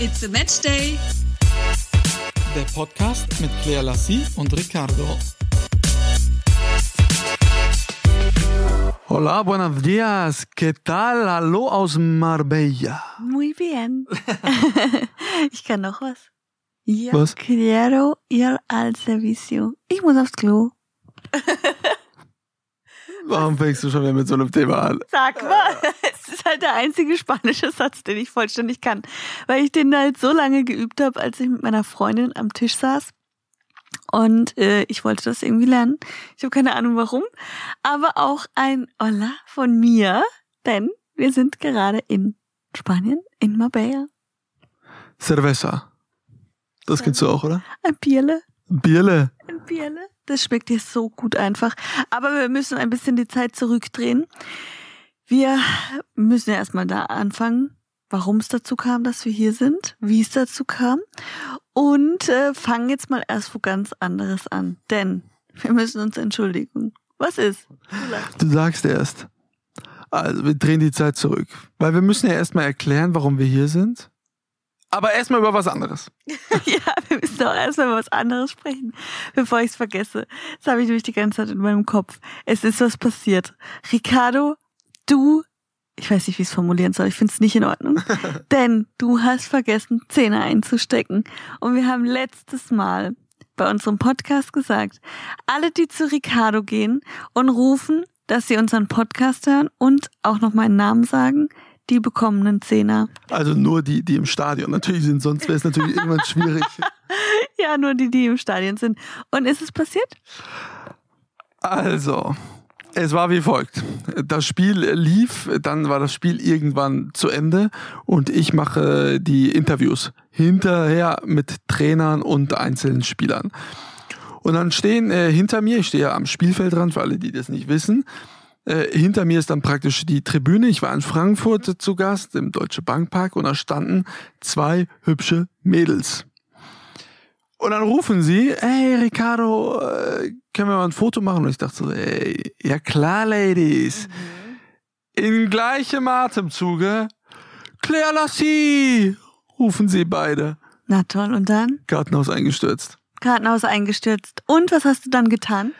It's a Match Day. Der Podcast mit Claire Lassie und Ricardo. Hola, buenos días. ¿Qué tal? Hallo aus Marbella. Muy bien. ich kann noch was. Yo Was? quiero ir al servicio. Ich muss aufs Klo. Warum fängst du schon wieder mit so einem Thema an? Sag mal. Es ist halt der einzige spanische Satz, den ich vollständig kann. Weil ich den halt so lange geübt habe, als ich mit meiner Freundin am Tisch saß. Und äh, ich wollte das irgendwie lernen. Ich habe keine Ahnung warum. Aber auch ein Hola von mir. Denn wir sind gerade in Spanien, in Marbella. Cerveza. Das kennst du auch, oder? Ein Bierle. Bierle. Ein Bierle. Das schmeckt dir so gut einfach. Aber wir müssen ein bisschen die Zeit zurückdrehen. Wir müssen ja erstmal da anfangen, warum es dazu kam, dass wir hier sind, wie es dazu kam. Und äh, fangen jetzt mal erst wo ganz anderes an. Denn wir müssen uns entschuldigen. Was ist? Du. Du sagst erst. Also, wir drehen die Zeit zurück. Weil wir müssen ja erstmal erklären, warum wir hier sind. Aber erstmal über was anderes. ja, wir müssen auch erstmal über was anderes sprechen, bevor ich es vergesse. Das habe ich nämlich die ganze Zeit in meinem Kopf. Es ist was passiert. Ricardo, du, ich weiß nicht, wie ich es formulieren soll, ich finde es nicht in Ordnung. Denn du hast vergessen, Zähne einzustecken. Und wir haben letztes Mal bei unserem Podcast gesagt, alle, die zu Ricardo gehen und rufen, dass sie unseren Podcast hören und auch noch meinen Namen sagen, die bekommen einen Zehner. Also nur die, die im Stadion natürlich sind, sonst wäre es natürlich irgendwann schwierig. Ja, nur die, die im Stadion sind. Und ist es passiert? Also, es war wie folgt. Das Spiel lief, dann war das Spiel irgendwann zu Ende und ich mache die Interviews hinterher mit Trainern und einzelnen Spielern. Und dann stehen äh, hinter mir, ich stehe ja am Spielfeldrand, für alle, die das nicht wissen, äh, hinter mir ist dann praktisch die Tribüne. Ich war in Frankfurt zu Gast im Deutsche Bankpark und da standen zwei hübsche Mädels. Und dann rufen sie, hey Ricardo, äh, können wir mal ein Foto machen? Und ich dachte so, ey, ja klar, Ladies. In gleichem Atemzuge, Claire Lassie, rufen sie beide. Na toll, und dann? Gartenhaus eingestürzt. Kartenhaus eingestürzt. Und was hast du dann getan?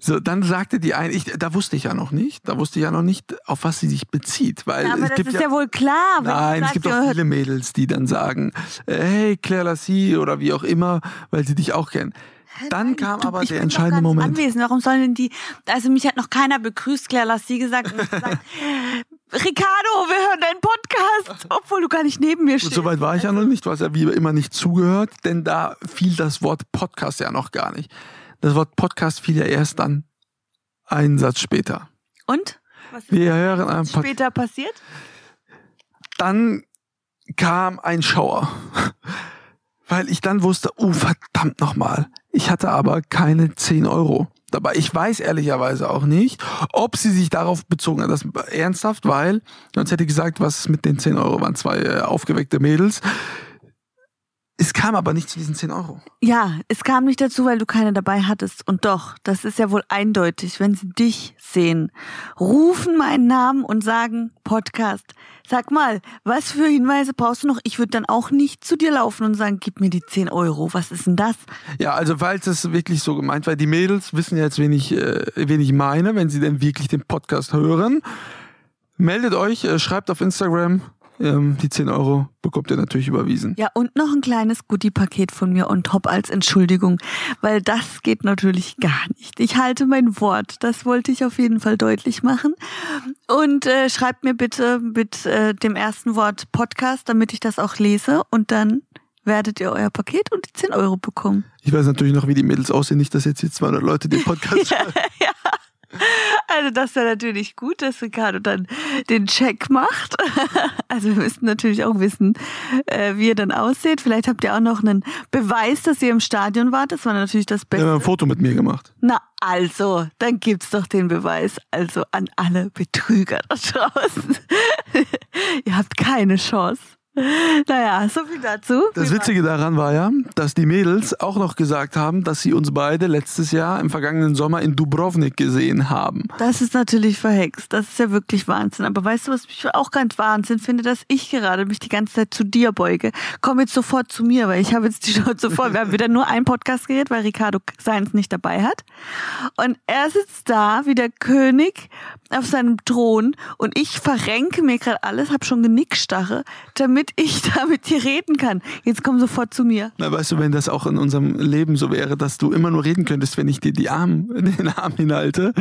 So, dann sagte die eine, ich, da wusste ich ja noch nicht, da wusste ich ja noch nicht, auf was sie sich bezieht, weil Ja, aber es das gibt ist ja, wohl klar. Nein, es gibt auch viele Mädels, die dann sagen, äh, hey, Claire Lassie oder wie auch immer, weil sie dich auch kennen. Dann kam Du, aber der entscheidende Moment. Anwesend. Warum sollen denn die, also mich hat noch keiner begrüßt, Claire Lassie gesagt, und gesagt Ricardo, wir hören deinen Podcast, obwohl du gar nicht neben mir stehst. so weit war ich ja noch nicht, du hast ja wie immer nicht zugehört, denn da fiel das Wort Podcast ja noch gar nicht. Das Wort Podcast fiel ja erst dann einen Satz später. Und? Was ist Wir hören einen Pod später passiert? Dann kam ein Schauer, weil ich dann wusste, oh verdammt nochmal, ich hatte aber keine 10 Euro dabei. Ich weiß ehrlicherweise auch nicht, ob sie sich darauf bezogen hat. Das ernsthaft, weil, sonst hätte ich gesagt, was mit den 10 Euro, waren zwei äh, aufgeweckte Mädels. Es kam aber nicht zu diesen 10 Euro. Ja, es kam nicht dazu, weil du keine dabei hattest. Und doch, das ist ja wohl eindeutig, wenn sie dich sehen, rufen meinen Namen und sagen Podcast. Sag mal, was für Hinweise brauchst du noch? Ich würde dann auch nicht zu dir laufen und sagen, gib mir die 10 Euro. Was ist denn das? Ja, also falls es wirklich so gemeint war, die Mädels wissen ja jetzt, wen ich, äh, wen ich meine, wenn sie denn wirklich den Podcast hören. Meldet euch, äh, schreibt auf Instagram, ähm, die 10 Euro bekommt ihr natürlich überwiesen. Ja, und noch ein kleines Goodie-Paket von mir on top als Entschuldigung, weil das geht natürlich gar nicht. Ich halte mein Wort, das wollte ich auf jeden Fall deutlich machen. Und äh, schreibt mir bitte mit äh, dem ersten Wort Podcast, damit ich das auch lese und dann werdet ihr euer Paket und die 10 Euro bekommen. Ich weiß natürlich noch, wie die Mädels aussehen, nicht, dass jetzt hier 200 Leute den Podcast hören. Also das wäre natürlich gut, dass Ricardo dann den Check macht. Also wir müssten natürlich auch wissen, äh, wie ihr dann aussieht. Vielleicht habt ihr auch noch einen Beweis, dass ihr im Stadion wart. Das war natürlich das Beste. ein Foto mit mir gemacht. Na also, dann gibt's doch den Beweis. Also an alle Betrüger da draußen. ihr habt keine Chance. Naja, so viel dazu. Das Witzige daran war ja, dass die Mädels auch noch gesagt haben, dass sie uns beide letztes Jahr im vergangenen Sommer in Dubrovnik gesehen haben. Das ist natürlich verhext. Das ist ja wirklich Wahnsinn. Aber weißt du, was mich auch ganz Wahnsinn finde, dass ich gerade mich die ganze Zeit zu dir beuge. Komm jetzt sofort zu mir, weil ich habe jetzt die Schnauze voll. Wir haben wieder nur einen Podcast geredet, weil Ricardo seins nicht dabei hat. Und er sitzt da wie der König auf seinem Thron und ich verrenke mir gerade alles, habe schon Genickstarre, damit ich da mit dir reden kann. Jetzt komm sofort zu mir. Na, weißt du, wenn das auch in unserem Leben so wäre, dass du immer nur reden könntest, wenn ich dir die Arm, den Arm hinhalte,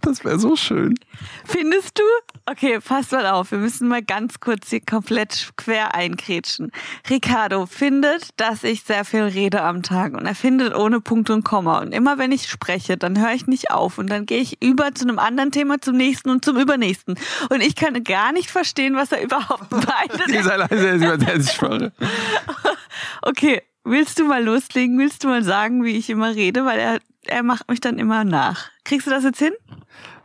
das wäre so schön. Findest du? Okay, pass mal auf. Wir müssen mal ganz kurz hier komplett quer einkrätschen. Ricardo findet, dass ich sehr viel rede am Tag und er findet ohne Punkt und Komma. Und immer wenn ich spreche, dann höre ich nicht auf und dann gehe ich über zu einem anderen Thema, zum nächsten und zum übernächsten. Und ich kann gar nicht verstehen, was er überhaupt meint. Ich schwöre. Okay, willst du mal loslegen? Willst du mal sagen, wie ich immer rede? Weil er, er macht mich dann immer nach. Kriegst du das jetzt hin?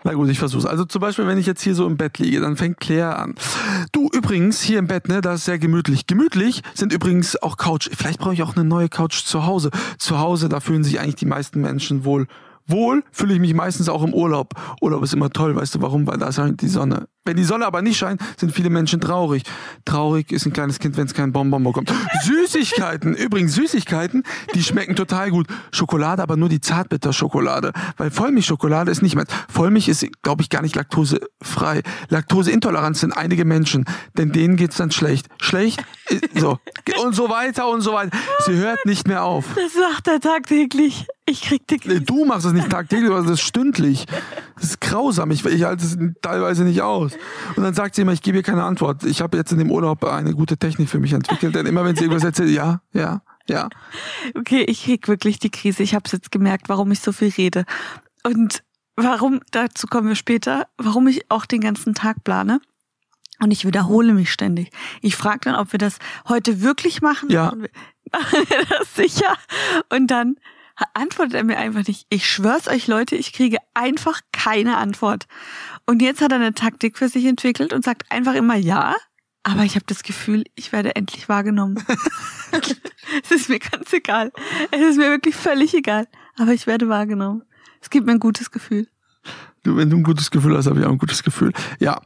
Na gut, ich versuch's. Also zum Beispiel, wenn ich jetzt hier so im Bett liege, dann fängt Claire an. Du, übrigens, hier im Bett, ne, da ist sehr gemütlich. Gemütlich sind übrigens auch Couch. Vielleicht brauche ich auch eine neue Couch zu Hause. Zu Hause, da fühlen sich eigentlich die meisten Menschen wohl. Wohl fühle ich mich meistens auch im Urlaub. Urlaub ist immer toll, weißt du warum? Weil da ist halt die Sonne. Wenn die Sonne aber nicht scheint, sind viele Menschen traurig. Traurig ist ein kleines Kind, wenn es kein Bonbon bekommt. Süßigkeiten, übrigens Süßigkeiten, die schmecken total gut. Schokolade, aber nur die Zartbitterschokolade. Weil Vollmilchschokolade ist nicht mehr. Vollmilch ist, glaube ich, gar nicht laktosefrei. Laktoseintoleranz sind einige Menschen, denn denen geht's dann schlecht. Schlecht, so. Und so weiter und so weiter. Sie hört nicht mehr auf. Das macht er tagtäglich. Ich krieg die Nee, Du machst das nicht tagtäglich, sondern das ist stündlich. Das ist grausam. Ich, ich halte es teilweise nicht aus. Und dann sagt sie immer, ich gebe ihr keine Antwort. Ich habe jetzt in dem Urlaub eine gute Technik für mich entwickelt, denn immer wenn sie irgendwas erzählt, ja, ja, ja. Okay, ich krieg wirklich die Krise. Ich habe jetzt gemerkt, warum ich so viel rede. Und warum, dazu kommen wir später, warum ich auch den ganzen Tag plane. Und ich wiederhole mich ständig. Ich frage dann, ob wir das heute wirklich machen. Ja. Machen wir, machen wir das sicher? Und dann antwortet er mir einfach nicht. Ich schwör's euch, Leute, ich kriege einfach keine Antwort. Und jetzt hat er eine Taktik für sich entwickelt und sagt einfach immer ja. Aber ich habe das Gefühl, ich werde endlich wahrgenommen. es ist mir ganz egal. Es ist mir wirklich völlig egal. Aber ich werde wahrgenommen. Es gibt mir ein gutes Gefühl. Du, wenn du ein gutes Gefühl hast, habe ich auch ein gutes Gefühl. Ja.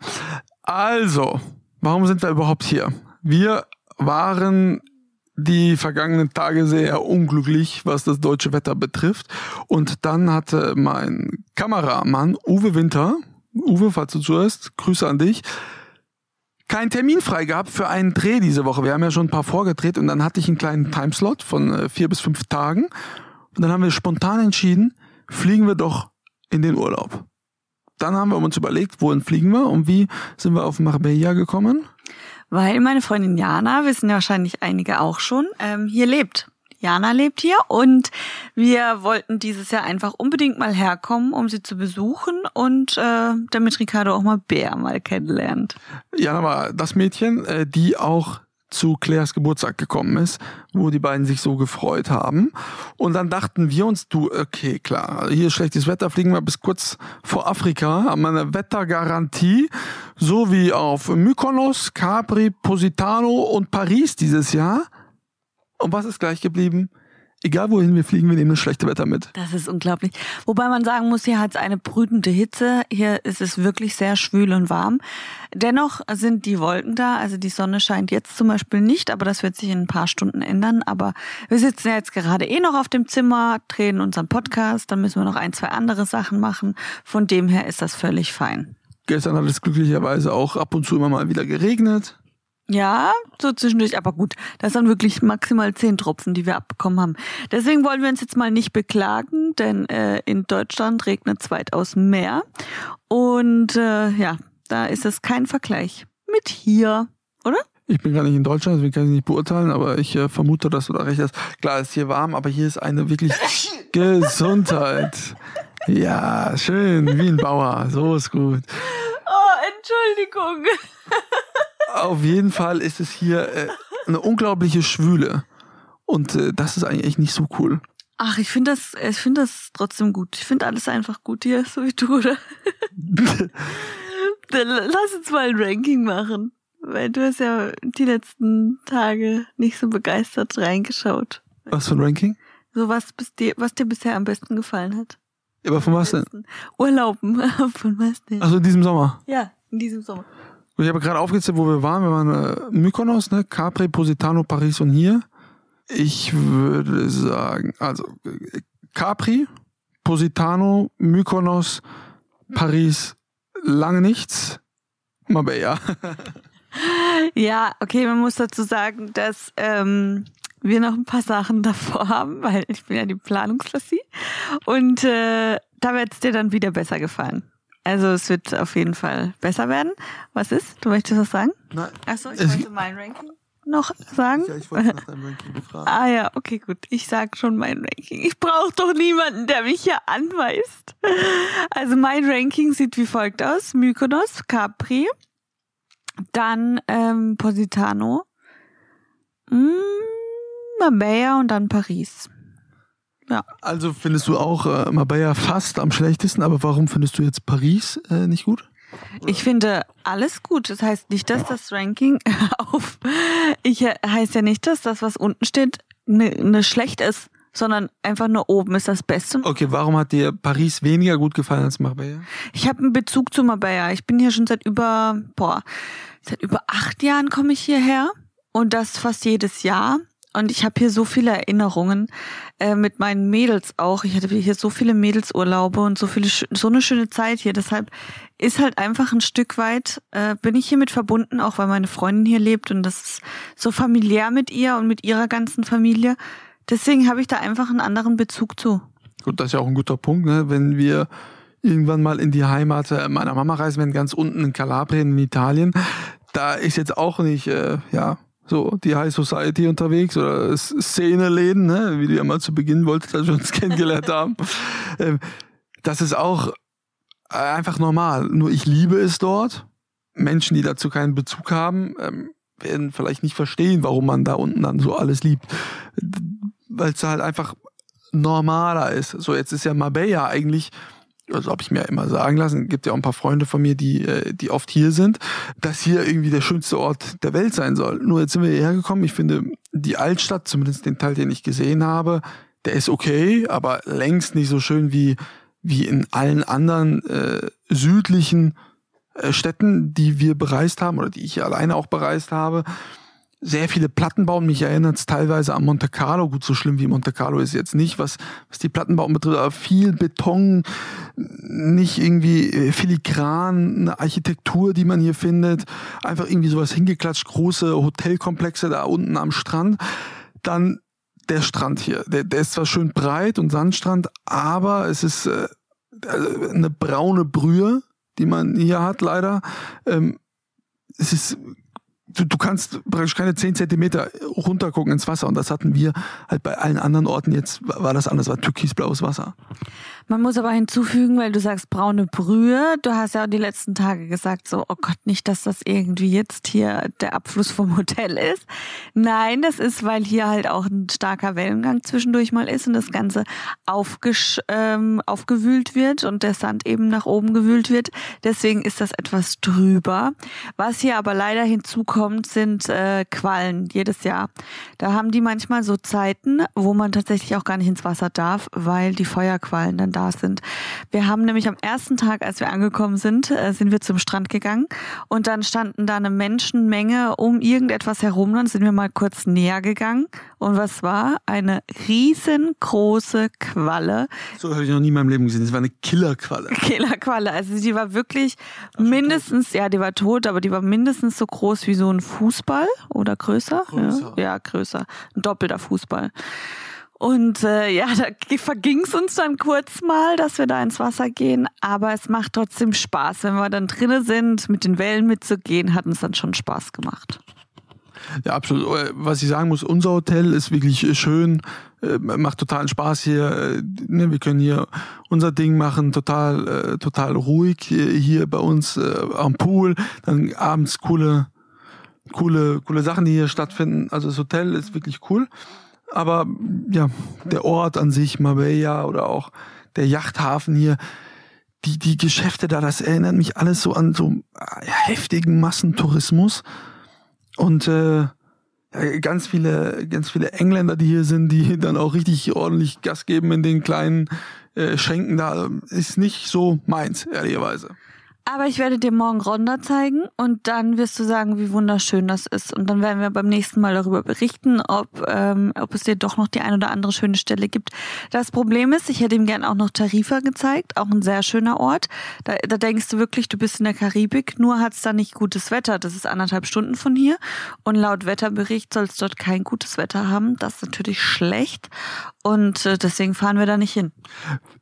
Also, warum sind wir überhaupt hier? Wir waren die vergangenen Tage sehr unglücklich, was das deutsche Wetter betrifft. Und dann hatte mein Kameramann Uwe Winter, Uwe, falls du zuhörst, Grüße an dich, keinen Termin frei gehabt für einen Dreh diese Woche. Wir haben ja schon ein paar vorgedreht und dann hatte ich einen kleinen Timeslot von äh, vier bis fünf Tagen. Und dann haben wir spontan entschieden, fliegen wir doch in den Urlaub. Dann haben wir uns überlegt, wohin fliegen wir und wie sind wir auf Marbella gekommen? Weil meine Freundin Jana, wissen ja wahrscheinlich einige auch schon, ähm, hier lebt. Jana lebt hier und wir wollten dieses Jahr einfach unbedingt mal herkommen, um sie zu besuchen und äh, damit Ricardo auch mal Bär mal kennenlernt. Jana war das Mädchen, äh, die auch zu Claires Geburtstag gekommen ist, wo die beiden sich so gefreut haben. Und dann dachten wir uns, du, okay, klar, hier ist schlechtes Wetter, fliegen wir bis kurz vor Afrika, haben eine Wettergarantie, so wie auf Mykonos, Capri, Positano und Paris dieses Jahr. Und was ist gleich geblieben? Egal wohin wir fliegen, wir nehmen das schlechte Wetter mit. Das ist unglaublich. Wobei man sagen muss, hier hat es eine brütende Hitze. Hier ist es wirklich sehr schwül und warm. Dennoch sind die Wolken da. Also die Sonne scheint jetzt zum Beispiel nicht, aber das wird sich in ein paar Stunden ändern. Aber wir sitzen ja jetzt gerade eh noch auf dem Zimmer, drehen unseren Podcast. Dann müssen wir noch ein, zwei andere Sachen machen. Von dem her ist das völlig fein. Gestern hat es glücklicherweise auch ab und zu immer mal wieder geregnet. Ja, so zwischendurch, aber gut, das sind wirklich maximal zehn Tropfen, die wir abbekommen haben. Deswegen wollen wir uns jetzt mal nicht beklagen, denn äh, in Deutschland regnet es weitaus mehr. Und äh, ja, da ist es kein Vergleich mit hier, oder? Ich bin gar nicht in Deutschland, deswegen kann ich nicht beurteilen, aber ich äh, vermute, dass du da recht hast. Klar, es ist hier warm, aber hier ist eine wirklich Gesundheit. Ja, schön, wie ein Bauer, so ist gut. Oh, Entschuldigung. Auf jeden Fall ist es hier äh, eine unglaubliche Schwüle. Und äh, das ist eigentlich echt nicht so cool. Ach, ich finde das, ich finde das trotzdem gut. Ich finde alles einfach gut hier, so wie du, oder? Dann lass uns mal ein Ranking machen. Weil du hast ja die letzten Tage nicht so begeistert reingeschaut. Was für ein Ranking? So was, dir, was dir bisher am besten gefallen hat. Ja, aber von was denn? Urlauben. Von was denn? Also in diesem Sommer. Ja, in diesem Sommer. Ich habe gerade aufgezählt, wo wir waren. Wir waren äh, Mykonos, ne? Capri, Positano, Paris und hier. Ich würde sagen, also Capri, Positano, Mykonos, Paris, lange nichts. Marbella. Ja, okay, man muss dazu sagen, dass ähm, wir noch ein paar Sachen davor haben, weil ich bin ja die Planungslassie. Und äh, da wird es dir dann wieder besser gefallen. Also es wird auf jeden Fall besser werden. Was ist? Du möchtest was sagen? Nein. Achso, ich wollte mein Ranking noch sagen. Ja, ich wollte nach deinem Ranking befragen. Ah ja, okay, gut. Ich sag schon mein Ranking. Ich brauche doch niemanden, der mich hier anweist. Also mein Ranking sieht wie folgt aus. Mykonos, Capri, dann ähm, Positano, mm, Marbella und dann Paris. Also findest du auch äh, Marbella fast am schlechtesten, aber warum findest du jetzt Paris äh, nicht gut? Ich finde alles gut. Das heißt nicht, dass das Ranking auf. Ich äh, heißt ja nicht, dass das, was unten steht, ne, ne schlecht ist, sondern einfach nur oben ist das Beste. Okay, warum hat dir Paris weniger gut gefallen als Marbella? Ich habe einen Bezug zu Marbella. Ich bin hier schon seit über, boah, seit über acht Jahren komme ich hierher und das fast jedes Jahr. Und ich habe hier so viele Erinnerungen äh, mit meinen Mädels auch. Ich hatte hier so viele Mädelsurlaube und so viele so eine schöne Zeit hier. Deshalb ist halt einfach ein Stück weit äh, bin ich hiermit verbunden, auch weil meine Freundin hier lebt und das ist so familiär mit ihr und mit ihrer ganzen Familie. Deswegen habe ich da einfach einen anderen Bezug zu. Gut, das ist ja auch ein guter Punkt, ne? wenn wir irgendwann mal in die Heimat äh, meiner Mama reisen werden, ganz unten in Kalabrien in Italien. Da ist jetzt auch nicht, äh, ja, so die High Society unterwegs oder Szeneläden, ne? wie du ja mal zu Beginn wolltest, als wir uns kennengelernt haben. Ähm, das ist auch äh, einfach normal. Nur ich liebe es dort. Menschen, die dazu keinen Bezug haben, ähm, werden vielleicht nicht verstehen, warum man da unten dann so alles liebt. Weil es halt einfach normaler ist. So, jetzt ist ja Marbella eigentlich, also habe ich mir immer sagen lassen, gibt ja auch ein paar Freunde von mir, die, äh, die oft hier sind, dass hier irgendwie der schönste Ort der Welt sein soll. Nur jetzt sind wir hierher gekommen. Ich finde, die Altstadt, zumindest den Teil, den ich gesehen habe, der ist okay, aber längst nicht so schön wie, wie in allen anderen äh, südlichen äh, Städten, die wir bereist haben oder die ich alleine auch bereist habe sehr viele Plattenbau. Mich erinnert es teilweise an Monte Carlo. Gut, so schlimm wie Monte Carlo ist jetzt nicht, was, was die Plattenbau betrifft, aber viel Beton, nicht irgendwie äh, filigran, eine Architektur, die man hier findet. Einfach irgendwie sowas hingeklatscht, große Hotelkomplexe da unten am Strand. Dann der Strand hier. Der, der ist zwar schön breit und Sandstrand, aber es ist äh, also eine braune Brühe, die man hier hat, leider. Ähm, es ist du, du kannst praktisch keine 10 Zentimeter runtergucken ins Wasser. Und das hatten wir halt bei allen anderen Orten. Jetzt war das anders, war türkisblaues Wasser. Man muss aber hinzufügen, weil du sagst braune Brühe. Du hast ja auch die letzten Tage gesagt, so, oh Gott, nicht, dass das irgendwie jetzt hier der Abfluss vom Hotel ist. Nein, das ist, weil hier halt auch ein starker Wellengang zwischendurch mal ist und das Ganze aufgesch ähm, aufgewühlt wird und der Sand eben nach oben gewühlt wird. Deswegen ist das etwas drüber. Was hier aber leider hinzukommt, sind äh, Quallen jedes Jahr. Da haben die manchmal so Zeiten, wo man tatsächlich auch gar nicht ins Wasser darf, weil die Feuerquallen dann da sind. Wir haben nämlich am ersten Tag, als wir angekommen sind, äh, sind wir zum Strand gegangen und dann standen da eine Menschenmenge um irgendetwas herum. Dann sind wir mal kurz näher gegangen und was war? Eine riesengroße Qualle. So habe ich noch nie in meinem Leben gesehen. Das war eine Killerqualle. Killerqualle. Also die war wirklich mindestens, ja, die war tot, aber die war mindestens so groß wie so ein Fußball oder größer. Größer. Ja, ja größer. Ein doppelter Fußball. Und äh, ja, da verging es uns dann kurz mal, dass wir da ins Wasser gehen. Aber es macht trotzdem Spaß. Wenn wir dann drinnen sind, mit den Wellen mitzugehen, hat uns dann schon Spaß gemacht. Ja, absolut. Äh, Was ich sagen muss, unser Hotel ist wirklich äh, schön, äh, macht totalen Spaß hier. Ne, Wir können hier unser Ding machen, total, total ruhig hier bei uns am Pool. Dann abends coole, coole, coole Sachen, die hier stattfinden. Also das Hotel ist wirklich cool. Aber ja, der Ort an sich, Marbella oder auch der Yachthafen hier, die, die Geschäfte da, das erinnert mich alles so an so äh, heftigen Massentourismus. Und äh, ganz viele, ganz viele Engländer, die hier sind, die dann auch richtig ordentlich Gas geben in den kleinen äh, Schenken da, ist nicht so meins, ehrlicherweise. Aber ich werde dir morgen Ronda zeigen und dann wirst du sagen, wie wunderschön das ist. Und dann werden wir beim nächsten Mal darüber berichten, ob, ähm, ob es dir doch noch die ein oder andere schöne Stelle gibt. Das Problem ist, ich hätte ihm gern auch noch Tarifa gezeigt, auch ein sehr schöner Ort. Da, da denkst du wirklich, du bist in der Karibik, nur hat es da nicht gutes Wetter. Das ist anderthalb Stunden von hier. Und laut Wetterbericht soll es dort kein gutes Wetter haben. Das ist natürlich schlecht. Und äh, deswegen fahren wir da nicht hin.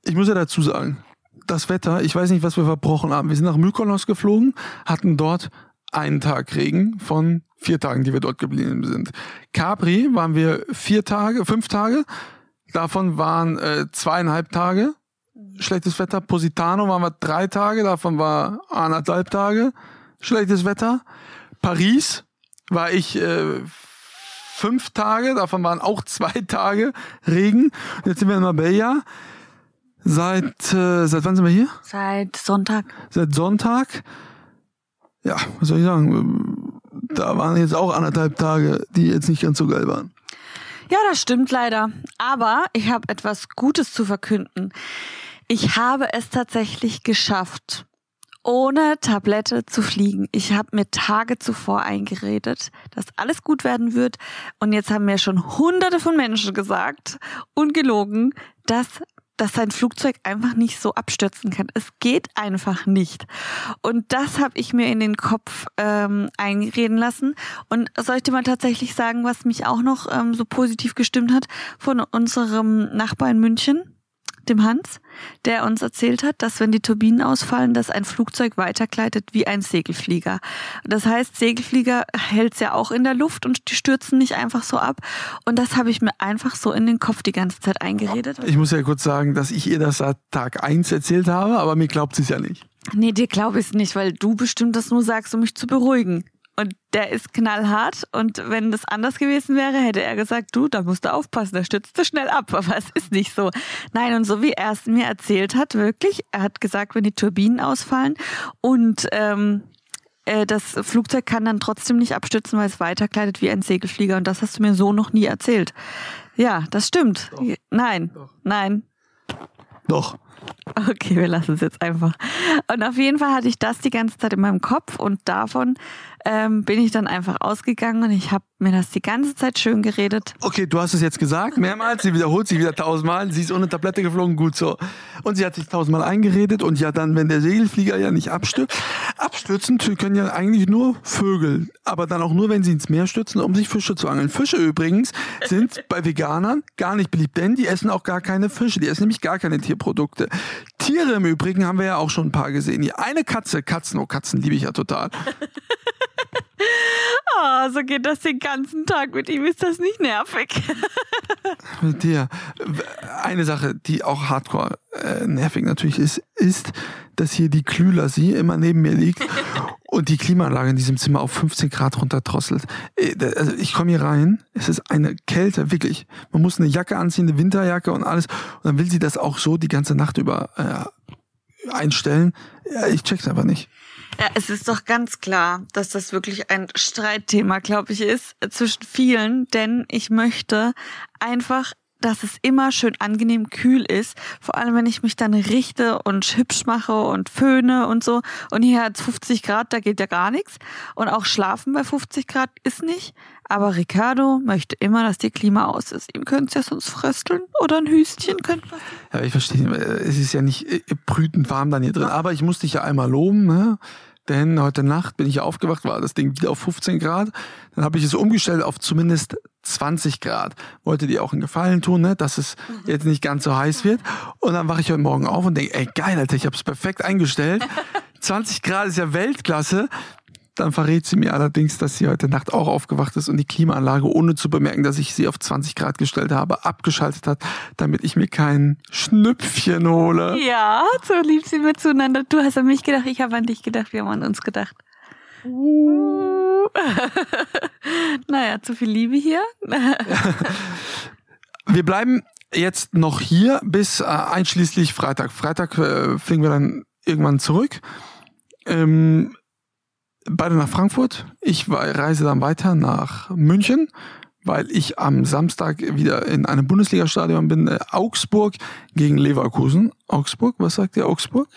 Ich muss ja dazu sagen, das Wetter, ich weiß nicht, was wir verbrochen haben. Wir sind nach Mykonos geflogen, hatten dort einen Tag Regen von vier Tagen, die wir dort geblieben sind. Capri waren wir vier Tage, fünf Tage. Davon waren äh, zweieinhalb Tage schlechtes Wetter. Positano waren wir drei Tage, davon war anderthalb Tage schlechtes Wetter. Paris war ich äh, fünf Tage, davon waren auch zwei Tage Regen. Jetzt sind wir in Marbella. Seit, äh, seit wann sind wir hier? Seit Sonntag. Seit Sonntag. Ja, was soll ich sagen? Da waren jetzt auch anderthalb Tage, die jetzt nicht ganz so geil waren. Ja, das stimmt leider. Aber ich habe etwas Gutes zu verkünden. Ich habe es tatsächlich geschafft, ohne Tablette zu fliegen. Ich habe mir Tage zuvor eingeredet, dass alles gut werden wird. Und jetzt haben mir schon hunderte von Menschen gesagt, ungelogen, dass dass sein Flugzeug einfach nicht so abstürzen kann. Es geht einfach nicht. Und das habe ich mir in den Kopf ähm, einreden lassen. Und soll ich dir mal tatsächlich sagen, was mich auch noch ähm, so positiv gestimmt hat von unserem Nachbar in München? Dem Hans, der uns erzählt hat, dass wenn die Turbinen ausfallen, dass ein Flugzeug weitergleitet wie ein Segelflieger. Das heißt, Segelflieger hält's ja auch in der Luft und die stürzen nicht einfach so ab. Und das habe ich mir einfach so in den Kopf die ganze Zeit eingeredet. Ich muss ja kurz sagen, dass ich ihr das seit Tag eins erzählt habe, aber mir glaubt sie es ja nicht. Nee, dir glaube ich es nicht, weil du bestimmt das nur sagst, um mich zu beruhigen. Und der ist knallhart. Und wenn das anders gewesen wäre, hätte er gesagt, du, da musst du aufpassen, da stürzt du schnell ab. Aber es ist nicht so. Nein, und so wie er es mir erzählt hat, wirklich, er hat gesagt, wenn die Turbinen ausfallen und ähm, äh, das Flugzeug kann dann trotzdem nicht abstürzen, weil es weiterkleidet wie ein Segelflieger. Und das hast du mir so noch nie erzählt. Ja, das stimmt. Doch. Nein, Doch. nein. Doch. Okay, wir lassen es jetzt einfach. Und auf jeden Fall hatte ich das die ganze Zeit in meinem Kopf und davon ähm, bin ich dann einfach ausgegangen und ich habe mir das die ganze Zeit schön geredet. Okay, du hast es jetzt gesagt, mehrmals, sie wiederholt sich wieder tausendmal, sie ist ohne Tablette geflogen, gut so. Und sie hat sich tausendmal eingeredet und ja dann, wenn der Segelflieger ja nicht abstürzt, abstürzen können ja eigentlich nur Vögel, aber dann auch nur, wenn sie ins Meer stürzen, um sich Fische zu angeln. Fische übrigens sind bei Veganern gar nicht beliebt, denn die essen auch gar keine Fische, die essen nämlich gar keine Tierprodukte. Tiere im Übrigen haben wir ja auch schon ein paar gesehen. Die eine Katze, Katzen, oh Katzen liebe ich ja total. Oh, so geht das den ganzen Tag. Mit ihm ist das nicht nervig. Mit dir. Eine Sache, die auch hardcore äh, nervig natürlich ist, ist, dass hier die Klülasie immer neben mir liegt und die Klimaanlage in diesem Zimmer auf 15 Grad runterdrosselt. Äh, also ich komme hier rein, es ist eine Kälte, wirklich. Man muss eine Jacke anziehen, eine Winterjacke und alles. Und dann will sie das auch so die ganze Nacht über äh, einstellen. Ja, ich check's einfach nicht. Ja, es ist doch ganz klar, dass das wirklich ein Streitthema, glaube ich, ist zwischen vielen, denn ich möchte einfach dass es immer schön angenehm kühl ist. Vor allem, wenn ich mich dann richte und hübsch mache und föhne und so. Und hier hat es 50 Grad, da geht ja gar nichts. Und auch schlafen bei 50 Grad ist nicht. Aber Ricardo möchte immer, dass die Klima aus ist. Ihm könnte es ja sonst frösteln oder ein Hüstchen könnte Ja, ich verstehe. Es ist ja nicht äh, brütend warm dann hier drin. Aber ich muss dich ja einmal loben, ne? Denn heute Nacht bin ich aufgewacht, war das Ding wieder auf 15 Grad. Dann habe ich es umgestellt auf zumindest 20 Grad. Wollte dir auch einen Gefallen tun, ne? dass es mhm. jetzt nicht ganz so heiß wird. Und dann wache ich heute Morgen auf und denke, ey geil, Alter, ich habe es perfekt eingestellt. 20 Grad ist ja Weltklasse. Dann verrät sie mir allerdings, dass sie heute Nacht auch aufgewacht ist und die Klimaanlage, ohne zu bemerken, dass ich sie auf 20 Grad gestellt habe, abgeschaltet hat, damit ich mir kein Schnüpfchen hole. Ja, so lieb sind wir zueinander. Du hast an mich gedacht, ich habe an dich gedacht, wir haben an uns gedacht. Uh. naja, zu viel Liebe hier. wir bleiben jetzt noch hier bis äh, einschließlich Freitag. Freitag äh, fliegen wir dann irgendwann zurück. Ähm, beide nach Frankfurt. Ich reise dann weiter nach München, weil ich am Samstag wieder in einem Bundesliga-Stadion bin. Äh, Augsburg gegen Leverkusen. Augsburg, was sagt ihr Augsburg?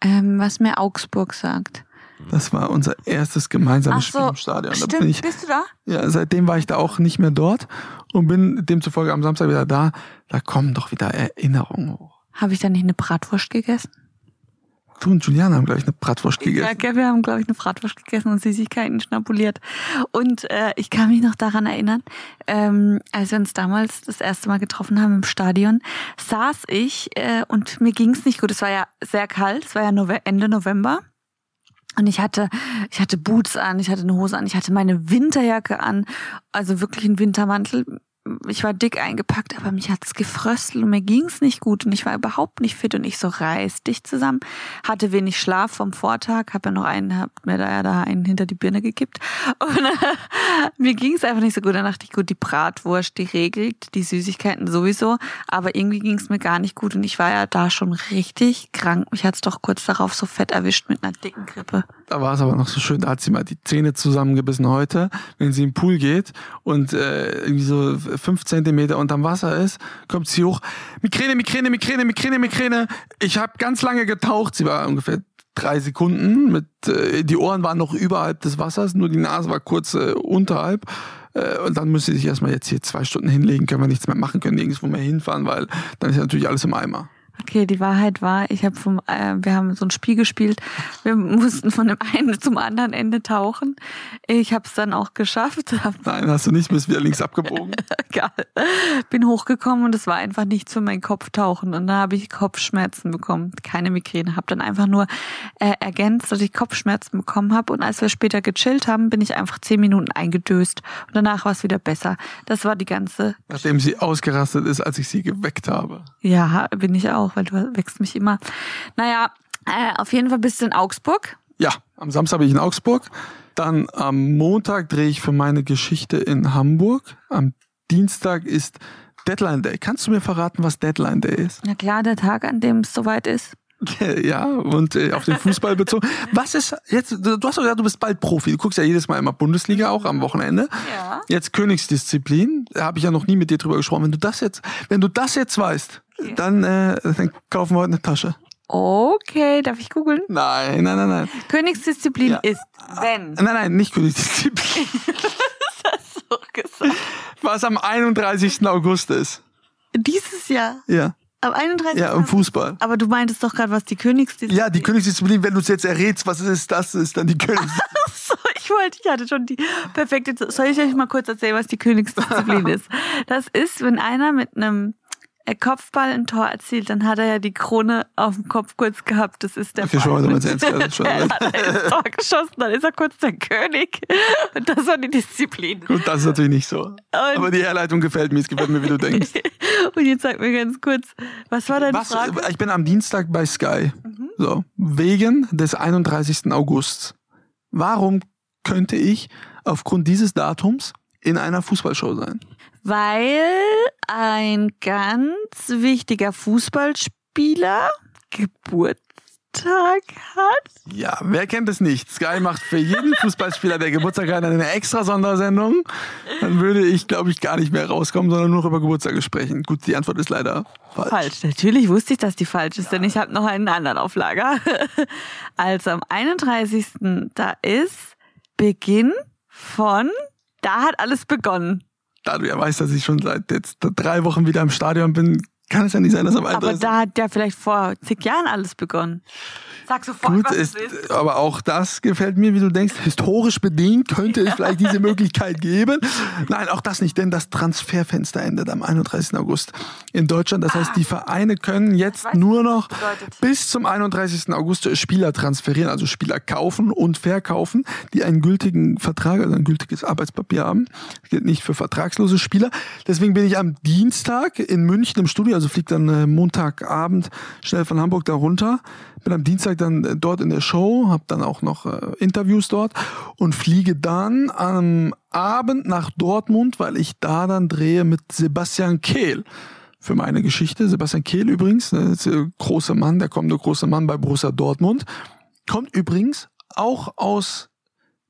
Ähm, was mir Augsburg sagt. Das war unser erstes gemeinsames so, Spiel im Stadion. Stimmt, ich, bist du da? ja, seitdem war ich da auch nicht mehr dort und bin demzufolge am Samstag wieder da. Da kommen doch wieder Erinnerungen hoch. Habe ich da nicht eine Bratwurst gegessen? Du und Julian haben gleich eine Bratwurst Ja, gegessen. gell, wir haben, glaube ich, eine Bratwurst gegessen und Süßigkeiten schnabuliert. Und äh, ich kann mich noch daran erinnern, ähm, als wir uns damals das erste Mal getroffen haben im Stadion, saß ich äh, und mir ging es nicht gut. Es war ja sehr kalt, es war ja Nove Ende November. Und ich hatte, ich hatte Boots an, ich hatte eine Hose an, ich hatte meine Winterjacke an, also wirklich einen Wintermantel. Ich war dick eingepackt, aber mich hat's gefröstelt und mir ging's nicht gut und ich war überhaupt nicht fit und ich so reißdicht zusammen, hatte wenig Schlaf vom Vortag, habe ja noch einen, hab mir da ja da einen hinter die Birne gekippt und äh, mir ging's einfach nicht so gut. Dann dachte ich, gut, die Bratwurst, die regelt, die Süßigkeiten sowieso, aber irgendwie ging's mir gar nicht gut und ich war ja da schon richtig krank. Mich hat's doch kurz darauf so fett erwischt mit einer dicken Grippe. Da war es aber noch so schön, da hat sie mal die Zähne zusammengebissen heute, wenn sie im Pool geht und äh, irgendwie so fünf Zentimeter unterm Wasser ist, kommt sie hoch. Migräne, Migräne, Migräne, Migräne, Migräne. Ich habe ganz lange getaucht. Sie war ungefähr drei Sekunden. Mit äh, die Ohren waren noch überhalb des Wassers, nur die Nase war kurz äh, unterhalb. Äh, und dann müsste sie sich erstmal jetzt hier zwei Stunden hinlegen, können wir nichts mehr machen, können nirgendwo mehr hinfahren, weil dann ist ja natürlich alles im Eimer. Okay, die Wahrheit war, ich habe vom, äh, wir haben so ein Spiel gespielt. Wir mussten von dem einen zum anderen Ende tauchen. Ich habe es dann auch geschafft. Nein, hast du nicht, bist wieder links abgebogen. egal. Bin hochgekommen und es war einfach nichts für mein Kopftauchen und da habe ich Kopfschmerzen bekommen, keine Migräne. Habe dann einfach nur äh, ergänzt, dass ich Kopfschmerzen bekommen habe und als wir später gechillt haben, bin ich einfach zehn Minuten eingedöst und danach war es wieder besser. Das war die ganze. Nachdem sie ausgerastet ist, als ich sie geweckt habe. Ja, bin ich auch, weil du wächst mich immer. Naja, äh, auf jeden Fall bist du in Augsburg. Ja, am Samstag bin ich in Augsburg. Dann am Montag drehe ich für meine Geschichte in Hamburg. Am Dienstag ist Deadline Day. Kannst du mir verraten, was Deadline Day ist? Na klar, der Tag, an dem es soweit ist. Ja, und äh, auf den Fußball bezogen. Was ist jetzt, du hast doch gesagt, du bist bald Profi. Du guckst ja jedes Mal immer Bundesliga, auch am Wochenende. Ja. Jetzt Königsdisziplin. Da habe ich ja noch nie mit dir drüber gesprochen. Wenn du das jetzt, wenn du das jetzt weißt, dann, äh, dann kaufen wir heute eine Tasche. Okay, darf ich googeln? Nein, nein, nein, nein. Königsdisziplin Ja. ist, wenn. Nein, nein, nicht Königsdisziplin. So gesagt. Was am 31. August ist. Dieses Jahr. Ja. Am 31. Ja, im Fußball. Aber du meintest doch gerade, was die Königsdisziplin Ja, die Königsdisziplin, wenn du es jetzt errätst, was es ist, das ist dann die Königsdisziplin. So, ich wollte, ich hatte schon die perfekte. Soll ich euch mal kurz erzählen, was die Königsdisziplin ist? Das ist, wenn einer mit einem äh, Kopfball ein Tor erzielt, dann hat er ja die Krone auf dem Kopf kurz gehabt. Das ist der Okay, ernst, ja, schon Er hat ins Tor geschossen, dann ist er kurz der König. Und das war die Disziplin. Gut, das ist natürlich nicht so. Aber die Herleitung gefällt mir, es gefällt mir, wie du denkst. Und jetzt sag mir ganz kurz, was war deine Was, Frage? ich bin am Dienstag bei Sky. So, wegen des 31. Augusts. Warum könnte ich aufgrund dieses Datums in einer Fußballshow sein? Weil ein ganz wichtiger Fußballspieler Geburtstag hat. Ja, wer kennt es nicht? Sky macht für jeden Fußballspieler, der Geburtstag hat, eine extra Sondersendung. Dann würde ich, glaube ich, gar nicht mehr rauskommen, sondern nur über Geburtstage sprechen. Gut, die Antwort ist leider falsch. Falsch. Natürlich wusste ich, dass die falsch ist, denn ich habe noch einen anderen auf Lager. Also am 31. da ist Beginn von da hat alles begonnen. Da du ja weißt, dass ich schon seit jetzt drei Wochen wieder im Stadion bin, kann es ja nicht sein, dass am Aber 31. da hat ja vielleicht vor zig Jahren alles begonnen. Sag sofort, Gut, was ist, ist. aber auch das gefällt mir, wie du denkst. Historisch bedingt könnte es vielleicht diese Möglichkeit geben. Nein, auch das nicht, denn das Transferfenster endet am 31. August in Deutschland. Das heißt, die Vereine können jetzt weiß, nur noch bis zum 31. August Spieler transferieren, also Spieler kaufen und verkaufen, die einen gültigen Vertrag, also ein gültiges Arbeitspapier haben. Das gilt nicht für vertragslose Spieler. Deswegen bin ich am Dienstag in München im Studio, also fliegt dann äh, Montagabend schnell von Hamburg da runter. Bin am Dienstag dann äh, dort in der Show, habe dann auch noch äh, Interviews dort und fliege dann am Abend nach Dortmund, weil ich da dann drehe mit Sebastian Kehl für meine Geschichte. Sebastian Kehl übrigens, ne, der große Mann, der kommende große Mann bei Borussia Dortmund, kommt übrigens auch aus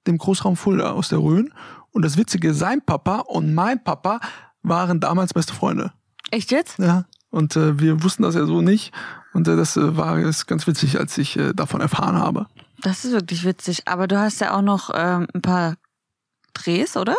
dem Großraum Fulda, aus der Rhön. Und das Witzige, sein Papa und mein Papa waren damals beste Freunde. Echt jetzt? Ja. Und äh, wir wussten das ja so nicht. Und äh, das äh, war ist ganz witzig, als ich äh, davon erfahren habe. Das ist wirklich witzig. Aber du hast ja auch noch ähm, ein paar Drehs, oder?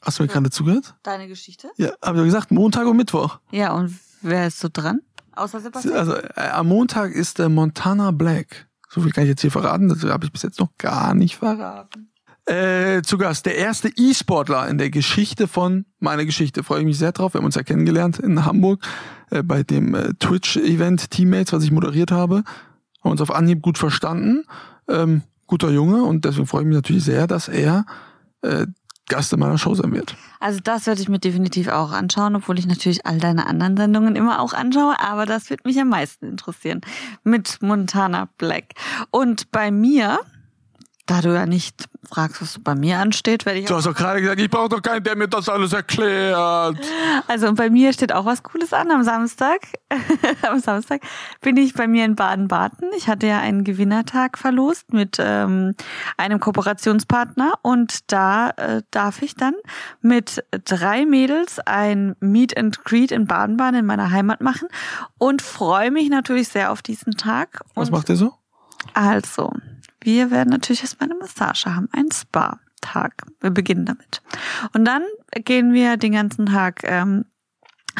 Hast du mir gerade zugehört? Deine Geschichte? Ja, habe ich gesagt, Montag und Mittwoch. Ja, und wer ist so dran? Außer Sebastian? Also äh, am Montag ist der Montana Black. So viel kann ich jetzt hier verraten, das habe ich bis jetzt noch gar nicht verraten. Äh, zu Gast, der erste E-Sportler in der Geschichte von meiner Geschichte. Freue ich mich sehr drauf. Wir haben uns ja kennengelernt in Hamburg äh, bei dem äh, Twitch-Event Teammates, was ich moderiert habe. Haben uns auf Anhieb gut verstanden. Ähm, guter Junge und deswegen freue ich mich natürlich sehr, dass er äh, Gast in meiner Show sein wird. Also das werde ich mir definitiv auch anschauen, obwohl ich natürlich all deine anderen Sendungen immer auch anschaue, aber das wird mich am meisten interessieren mit Montana Black. Und bei mir, da du ja nicht fragst, was bei mir ansteht, werde ich. Du hast doch gerade gesagt, ich brauche doch keinen, der mir das alles erklärt. Also und bei mir steht auch was Cooles an am Samstag. am Samstag bin ich bei mir in Baden-Baden. Ich hatte ja einen Gewinnertag verlost mit ähm, einem Kooperationspartner und da äh, darf ich dann mit drei Mädels ein Meet and Greet in Baden-Baden in meiner Heimat machen und freue mich natürlich sehr auf diesen Tag. Was und macht ihr so? also, wir werden natürlich erstmal eine Massage haben, einen Spa-Tag. Wir beginnen damit. Und dann gehen wir den ganzen Tag, ähm,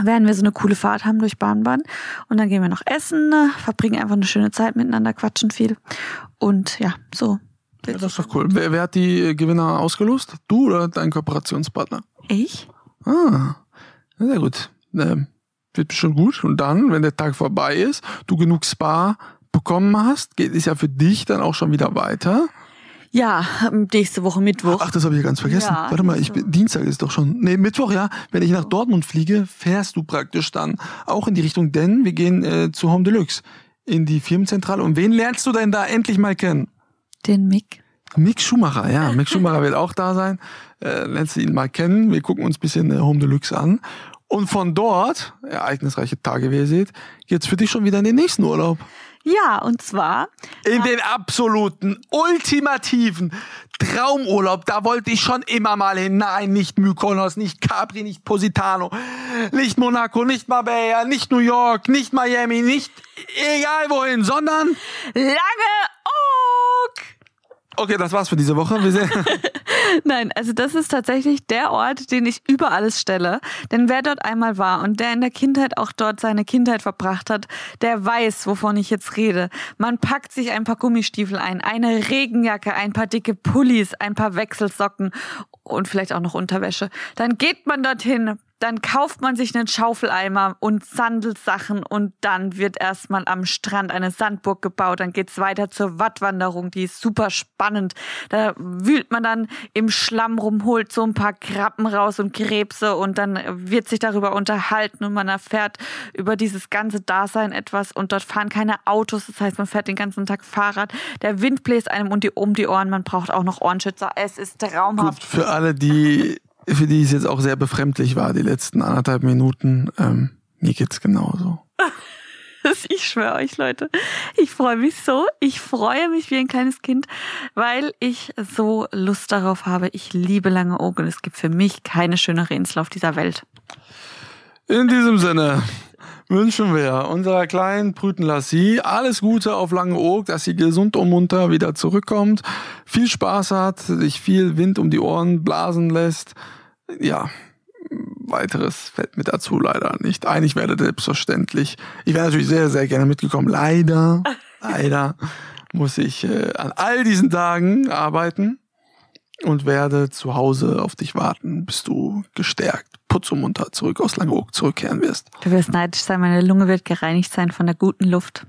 werden wir so eine coole Fahrt haben durch Bahnbahn. Und dann gehen wir noch essen, ne, verbringen einfach eine schöne Zeit miteinander, quatschen viel. Und ja, so. Ja, das ist doch cool. Wer, wer hat die Gewinner ausgelost? Du oder dein Kooperationspartner? Ich? Ah, sehr gut. Ähm, wird bestimmt gut. Und dann, wenn der Tag vorbei ist, du genug Spa bekommen hast, geht es ja für dich dann auch schon wieder weiter. Ja, nächste Woche Mittwoch. Ach, das habe ich ganz vergessen. Ja, Warte mal, ich bin, Dienstag ist doch schon. Nee, Mittwoch, ja. Wenn ich nach Dortmund fliege, fährst du praktisch dann auch in die Richtung, denn wir gehen äh, zu Home Deluxe in die Firmenzentrale. Und wen lernst du denn da endlich mal kennen? Den Mick. Mick Schumacher, ja. Mick Schumacher wird auch da sein. Äh, lernst du ihn mal kennen. Wir gucken uns ein bisschen äh, Home Deluxe an. Und von dort, ereignisreiche Tage, wie ihr seht, geht's für dich schon wieder in den nächsten Urlaub. Ja, und zwar In den absoluten, ultimativen Traumurlaub. Da wollte ich schon immer mal hin. Nein, nicht Mykonos, nicht Capri, nicht Positano, nicht Monaco, nicht Marbella, nicht New York, nicht Miami, nicht egal wohin, sondern... Langeoog. Okay, das war's für diese Woche. Wir sehen. Nein, also das ist tatsächlich der Ort, den ich über alles stelle. Denn wer dort einmal war und der in der Kindheit auch dort seine Kindheit verbracht hat, der weiß, wovon ich jetzt rede. Man packt sich ein paar Gummistiefel ein, eine Regenjacke, ein paar dicke Pullis, ein paar Wechselsocken und vielleicht auch noch Unterwäsche. Dann geht man dorthin, dann kauft man sich einen Schaufeleimer und Sandelsachen und dann wird erstmal am Strand eine Sandburg gebaut. Dann geht's weiter zur Wattwanderung, die ist super spannend. Da wühlt man dann im Schlamm rum, holt so ein paar Krabben raus und Krebse und dann wird sich darüber unterhalten und man erfährt über dieses ganze Dasein etwas und dort fahren keine Autos, das heißt man fährt den ganzen Tag Fahrrad. Der Wind bläst einem um die, um die Ohren, man braucht auch noch Ohrenschützer. Es ist traumhaft. Gut, für alle, die, für die es jetzt auch sehr befremdlich war, die letzten anderthalb Minuten, ähm, mir geht's genauso. Ich schwöre euch, Leute. Ich freue mich so. Ich freue mich wie ein kleines Kind, weil ich so Lust darauf habe. Ich liebe lange Ogen. Es gibt für mich keine schönere Insel auf dieser Welt. In diesem Sinne wünschen wir unserer kleinen Brüten Lassie alles Gute auf Langeoog, dass sie gesund und munter wieder zurückkommt, viel Spaß hat, sich viel Wind um die Ohren blasen lässt. Ja, weiteres fällt mir dazu leider nicht ein. Ich werde selbstverständlich, ich wäre natürlich sehr, sehr gerne mitgekommen. Leider, leider muss ich äh, an all diesen Tagen arbeiten und werde zu Hause auf dich warten, bis du gestärkt, putzmunter zurück aus Langeoog zurückkehren wirst. Du wirst neidisch sein. Meine Lunge wird gereinigt sein von der guten Luft.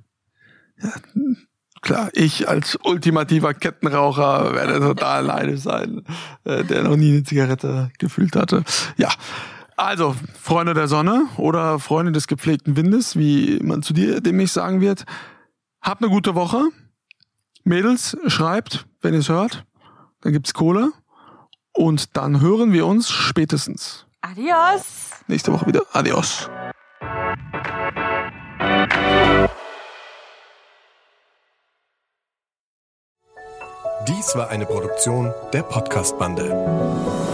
Klar, ich als ultimativer Kettenraucher werde total neidisch sein, äh, der noch nie eine Zigarette gefühlt hatte. Ja, also Freunde der Sonne oder Freunde des gepflegten Windes, wie man zu dir demnächst sagen wird, habt eine gute Woche. Mädels, schreibt, wenn ihr es hört, dann gibt's Kohle und dann hören wir uns spätestens Adios. Nächste Woche wieder. Adios. Dies war eine Produktion der Podcast-Bande.